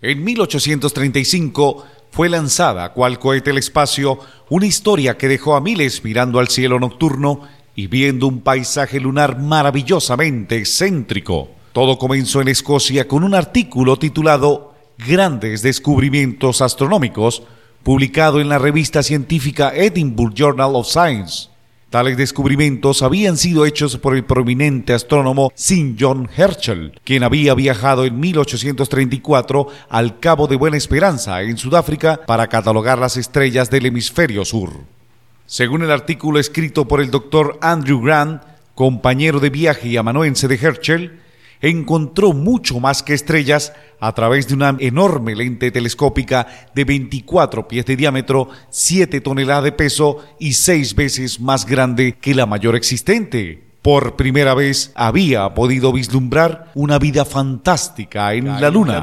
En 1835 fue lanzada, cual cohete el espacio, una historia que dejó a miles mirando al cielo nocturno y viendo un paisaje lunar maravillosamente excéntrico. Todo comenzó en Escocia con un artículo titulado Grandes descubrimientos astronómicos, publicado en la revista científica Edinburgh Journal of Science. Tales descubrimientos habían sido hechos por el prominente astrónomo Sir John Herschel, quien había viajado en 1834 al Cabo de Buena Esperanza, en Sudáfrica, para catalogar las estrellas del hemisferio sur. Según el artículo escrito por el doctor Andrew Grant, compañero de viaje y amanuense de Herschel, encontró mucho más que estrellas a través de una enorme lente telescópica de 24 pies de diámetro, 7 toneladas de peso y 6 veces más grande que la mayor existente. Por primera vez había podido vislumbrar una vida fantástica en la luna.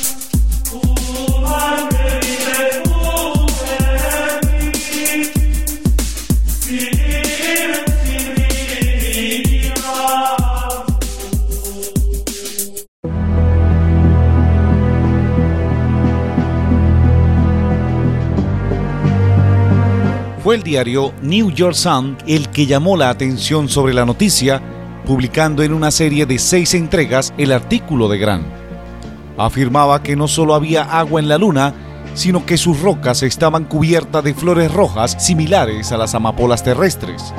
Fue el diario New York Sun el que llamó la atención sobre la noticia, publicando en una serie de seis entregas el artículo de Grant. Afirmaba que no solo había agua en la luna, sino que sus rocas estaban cubiertas de flores rojas similares a las amapolas terrestres.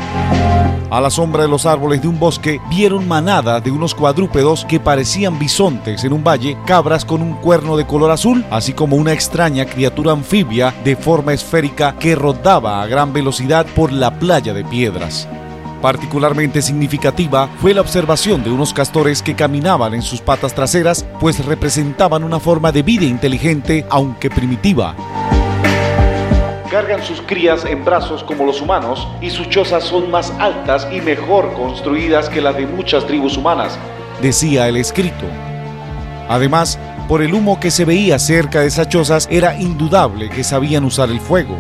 A la sombra de los árboles de un bosque vieron manada de unos cuadrúpedos que parecían bisontes en un valle, cabras con un cuerno de color azul, así como una extraña criatura anfibia de forma esférica que rodaba a gran velocidad por la playa de piedras. Particularmente significativa fue la observación de unos castores que caminaban en sus patas traseras, pues representaban una forma de vida inteligente, aunque primitiva cargan sus crías en brazos como los humanos y sus chozas son más altas y mejor construidas que las de muchas tribus humanas, decía el escrito. Además, por el humo que se veía cerca de esas chozas era indudable que sabían usar el fuego.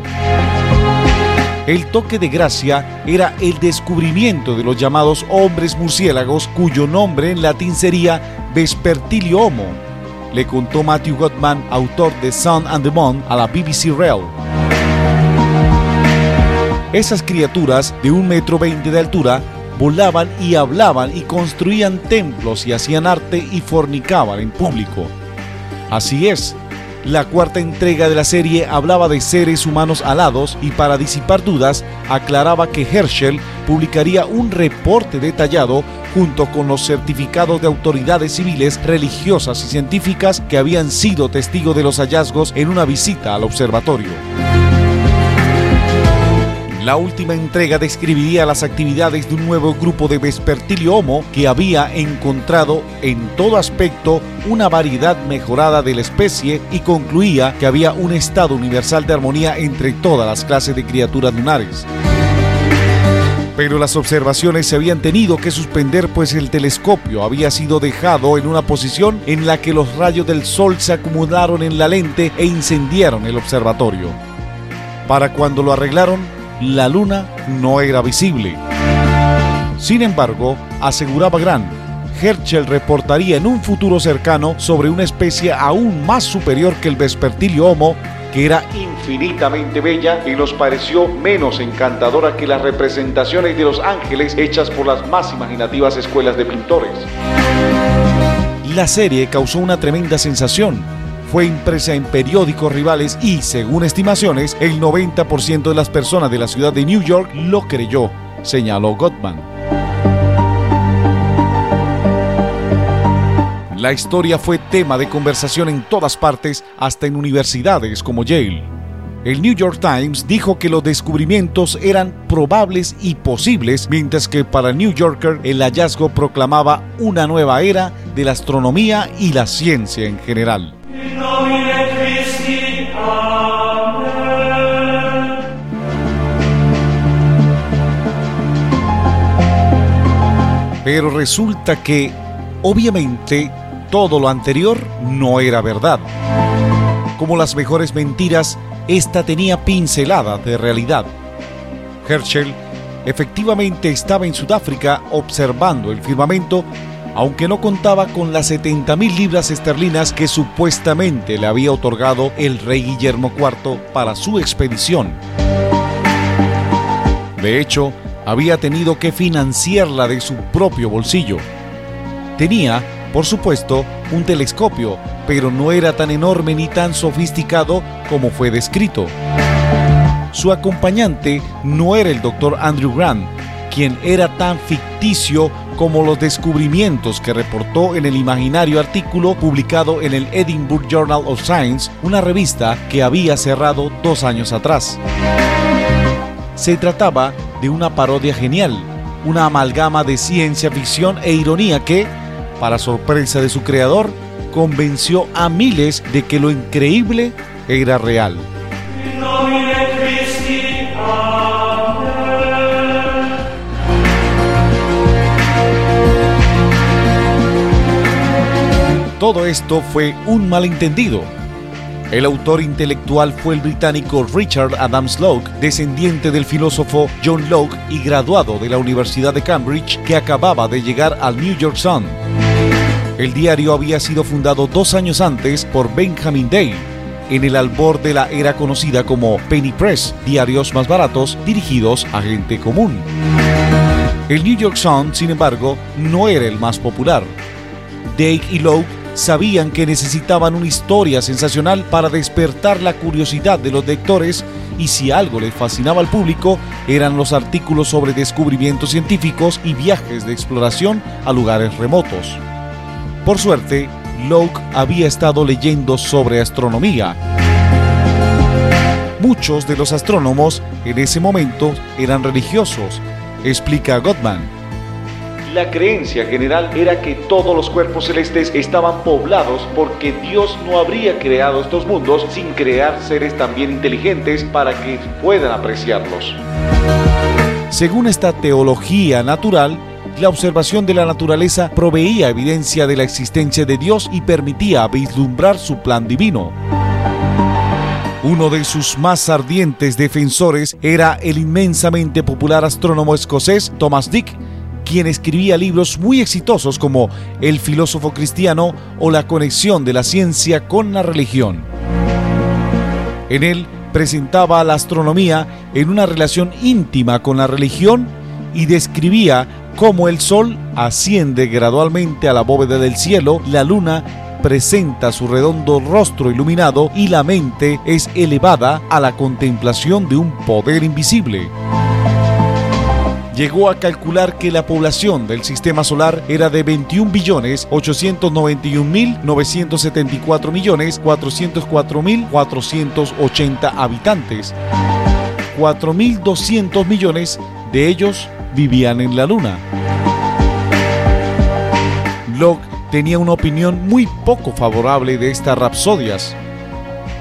El toque de gracia era el descubrimiento de los llamados hombres murciélagos, cuyo nombre en latín sería Vespertilio Homo, le contó Matthew Gottman, autor de Sun and the Moon, a la BBC Rail. Esas criaturas de un metro veinte de altura volaban y hablaban y construían templos y hacían arte y fornicaban en público. Así es, la cuarta entrega de la serie hablaba de seres humanos alados y para disipar dudas aclaraba que Herschel publicaría un reporte detallado junto con los certificados de autoridades civiles, religiosas y científicas que habían sido testigos de los hallazgos en una visita al observatorio. La última entrega describiría las actividades de un nuevo grupo de Vespertilio Homo que había encontrado en todo aspecto una variedad mejorada de la especie y concluía que había un estado universal de armonía entre todas las clases de criaturas lunares. Pero las observaciones se habían tenido que suspender pues el telescopio había sido dejado en una posición en la que los rayos del sol se acumularon en la lente e incendiaron el observatorio. Para cuando lo arreglaron, la luna no era visible. Sin embargo, aseguraba Grant, Herschel reportaría en un futuro cercano sobre una especie aún más superior que el Vespertilio Homo, que era infinitamente bella y nos pareció menos encantadora que las representaciones de los ángeles hechas por las más imaginativas escuelas de pintores. La serie causó una tremenda sensación, fue impresa en periódicos rivales y, según estimaciones, el 90% de las personas de la ciudad de New York lo creyó, señaló Gottman. La historia fue tema de conversación en todas partes, hasta en universidades como Yale. El New York Times dijo que los descubrimientos eran probables y posibles, mientras que para New Yorker el hallazgo proclamaba una nueva era de la astronomía y la ciencia en general. Pero resulta que, obviamente, todo lo anterior no era verdad. Como las mejores mentiras, esta tenía pincelada de realidad. Herschel efectivamente estaba en Sudáfrica observando el firmamento, aunque no contaba con las 70 mil libras esterlinas que supuestamente le había otorgado el rey Guillermo IV para su expedición. De hecho, había tenido que financiarla de su propio bolsillo. Tenía, por supuesto, un telescopio, pero no era tan enorme ni tan sofisticado como fue descrito. Su acompañante no era el doctor Andrew Grant, quien era tan ficticio como los descubrimientos que reportó en el imaginario artículo publicado en el Edinburgh Journal of Science, una revista que había cerrado dos años atrás. Se trataba de una parodia genial, una amalgama de ciencia ficción e ironía que, para sorpresa de su creador, convenció a miles de que lo increíble era real. Todo esto fue un malentendido. El autor intelectual fue el británico Richard Adams Locke, descendiente del filósofo John Locke y graduado de la Universidad de Cambridge, que acababa de llegar al New York Sun. El diario había sido fundado dos años antes por Benjamin Day, en el albor de la era conocida como Penny Press, diarios más baratos dirigidos a gente común. El New York Sun, sin embargo, no era el más popular. Day y Locke sabían que necesitaban una historia sensacional para despertar la curiosidad de los lectores y si algo les fascinaba al público eran los artículos sobre descubrimientos científicos y viajes de exploración a lugares remotos. Por suerte, Locke había estado leyendo sobre astronomía. Muchos de los astrónomos en ese momento eran religiosos, explica Gottman la creencia general era que todos los cuerpos celestes estaban poblados porque Dios no habría creado estos mundos sin crear seres también inteligentes para que puedan apreciarlos. Según esta teología natural, la observación de la naturaleza proveía evidencia de la existencia de Dios y permitía vislumbrar su plan divino. Uno de sus más ardientes defensores era el inmensamente popular astrónomo escocés Thomas Dick, quien escribía libros muy exitosos como El filósofo cristiano o La conexión de la ciencia con la religión. En él presentaba la astronomía en una relación íntima con la religión y describía cómo el Sol asciende gradualmente a la bóveda del cielo, la luna presenta su redondo rostro iluminado y la mente es elevada a la contemplación de un poder invisible llegó a calcular que la población del sistema solar era de 21 billones 891 mil 974 millones 404 mil 480 habitantes. 4.200 millones de ellos vivían en la Luna. Locke tenía una opinión muy poco favorable de estas rapsodias.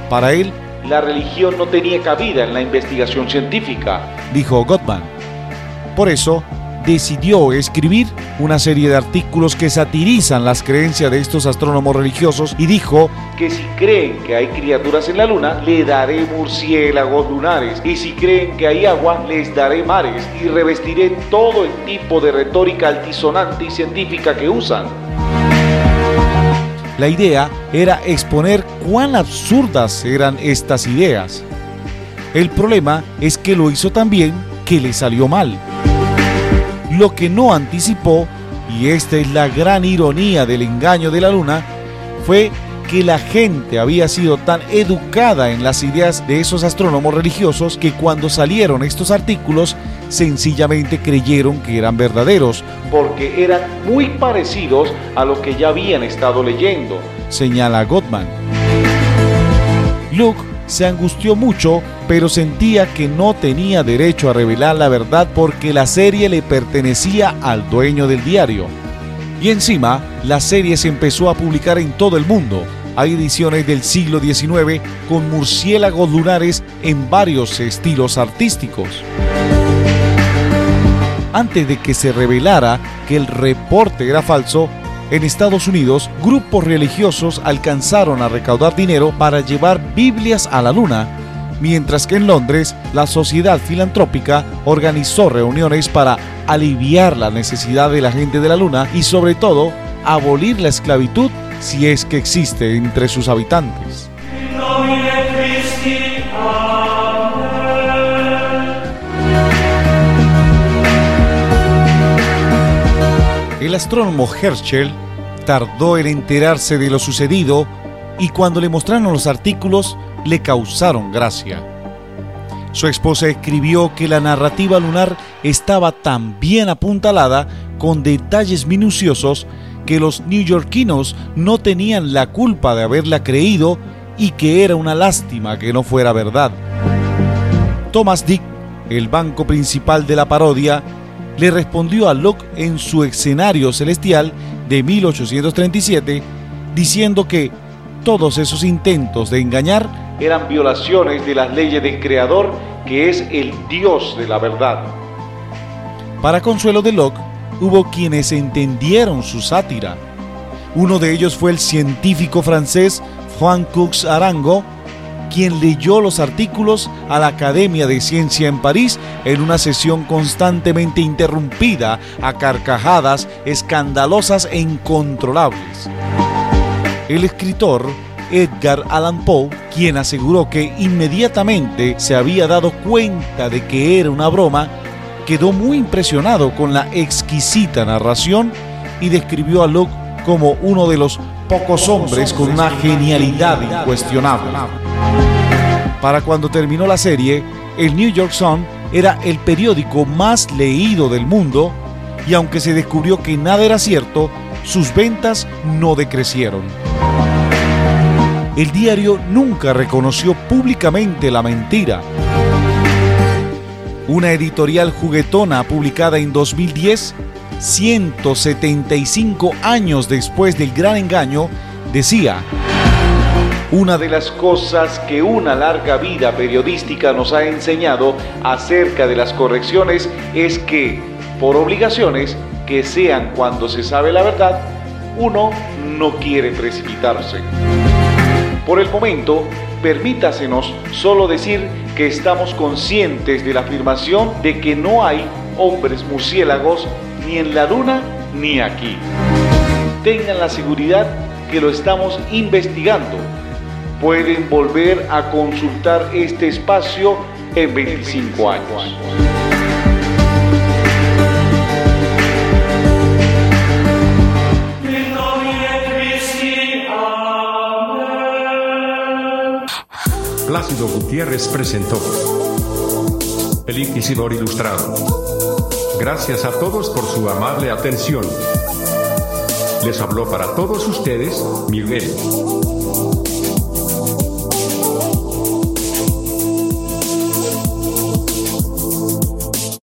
Para él, la religión no tenía cabida en la investigación científica, dijo Gottman. Por eso, decidió escribir una serie de artículos que satirizan las creencias de estos astrónomos religiosos y dijo que si creen que hay criaturas en la luna, le daré murciélagos lunares, y si creen que hay agua, les daré mares, y revestiré todo el tipo de retórica altisonante y científica que usan. La idea era exponer cuán absurdas eran estas ideas. El problema es que lo hizo también que le salió mal. Lo que no anticipó, y esta es la gran ironía del engaño de la luna, fue que la gente había sido tan educada en las ideas de esos astrónomos religiosos que cuando salieron estos artículos sencillamente creyeron que eran verdaderos. Porque eran muy parecidos a lo que ya habían estado leyendo, señala Gottman. Se angustió mucho, pero sentía que no tenía derecho a revelar la verdad porque la serie le pertenecía al dueño del diario. Y encima, la serie se empezó a publicar en todo el mundo. Hay ediciones del siglo XIX con murciélagos lunares en varios estilos artísticos. Antes de que se revelara que el reporte era falso, En Estados Unidos, grupos religiosos alcanzaron a recaudar dinero para llevar Biblias a la Luna, mientras que en Londres la Sociedad Filantrópica organizó reuniones para aliviar la necesidad de la gente de la Luna y sobre todo abolir la esclavitud si es que existe entre sus habitantes. El astrónomo Herschel tardó en enterarse de lo sucedido y cuando le mostraron los artículos le causaron gracia. Su esposa escribió que la narrativa lunar estaba tan bien apuntalada con detalles minuciosos que los neoyorquinos no tenían la culpa de haberla creído y que era una lástima que no fuera verdad. Thomas Dick, el banco principal de la parodia, le respondió a Locke en su escenario celestial de 1837, diciendo que todos esos intentos de engañar eran violaciones de las leyes del Creador, que es el Dios de la verdad. Para consuelo de Locke, hubo quienes entendieron su sátira. Uno de ellos fue el científico francés Juan Cux Arango, quien leyó los artículos a la Academia de Ciencia en París en una sesión constantemente interrumpida a carcajadas escandalosas e incontrolables. El escritor Edgar Allan Poe, quien aseguró que inmediatamente se había dado cuenta de que era una broma, quedó muy impresionado con la exquisita narración y describió a Locke como uno de los pocos hombres con una genialidad incuestionable. Para cuando terminó la serie, el New York Sun era el periódico más leído del mundo y aunque se descubrió que nada era cierto, sus ventas no decrecieron. El diario nunca reconoció públicamente la mentira. Una editorial juguetona publicada en 2010, 175 años después del gran engaño, decía, una de las cosas que una larga vida periodística nos ha enseñado acerca de las correcciones es que, por obligaciones, que sean cuando se sabe la verdad, uno no quiere precipitarse. Por el momento, permítasenos solo decir que estamos conscientes de la afirmación de que no hay hombres murciélagos ni en la luna ni aquí. Tengan la seguridad que lo estamos investigando pueden volver a consultar este espacio en 25 años. Plácido Gutiérrez presentó El Inquisidor Ilustrado. Gracias a todos por su amable atención. Les habló para todos ustedes Miguel.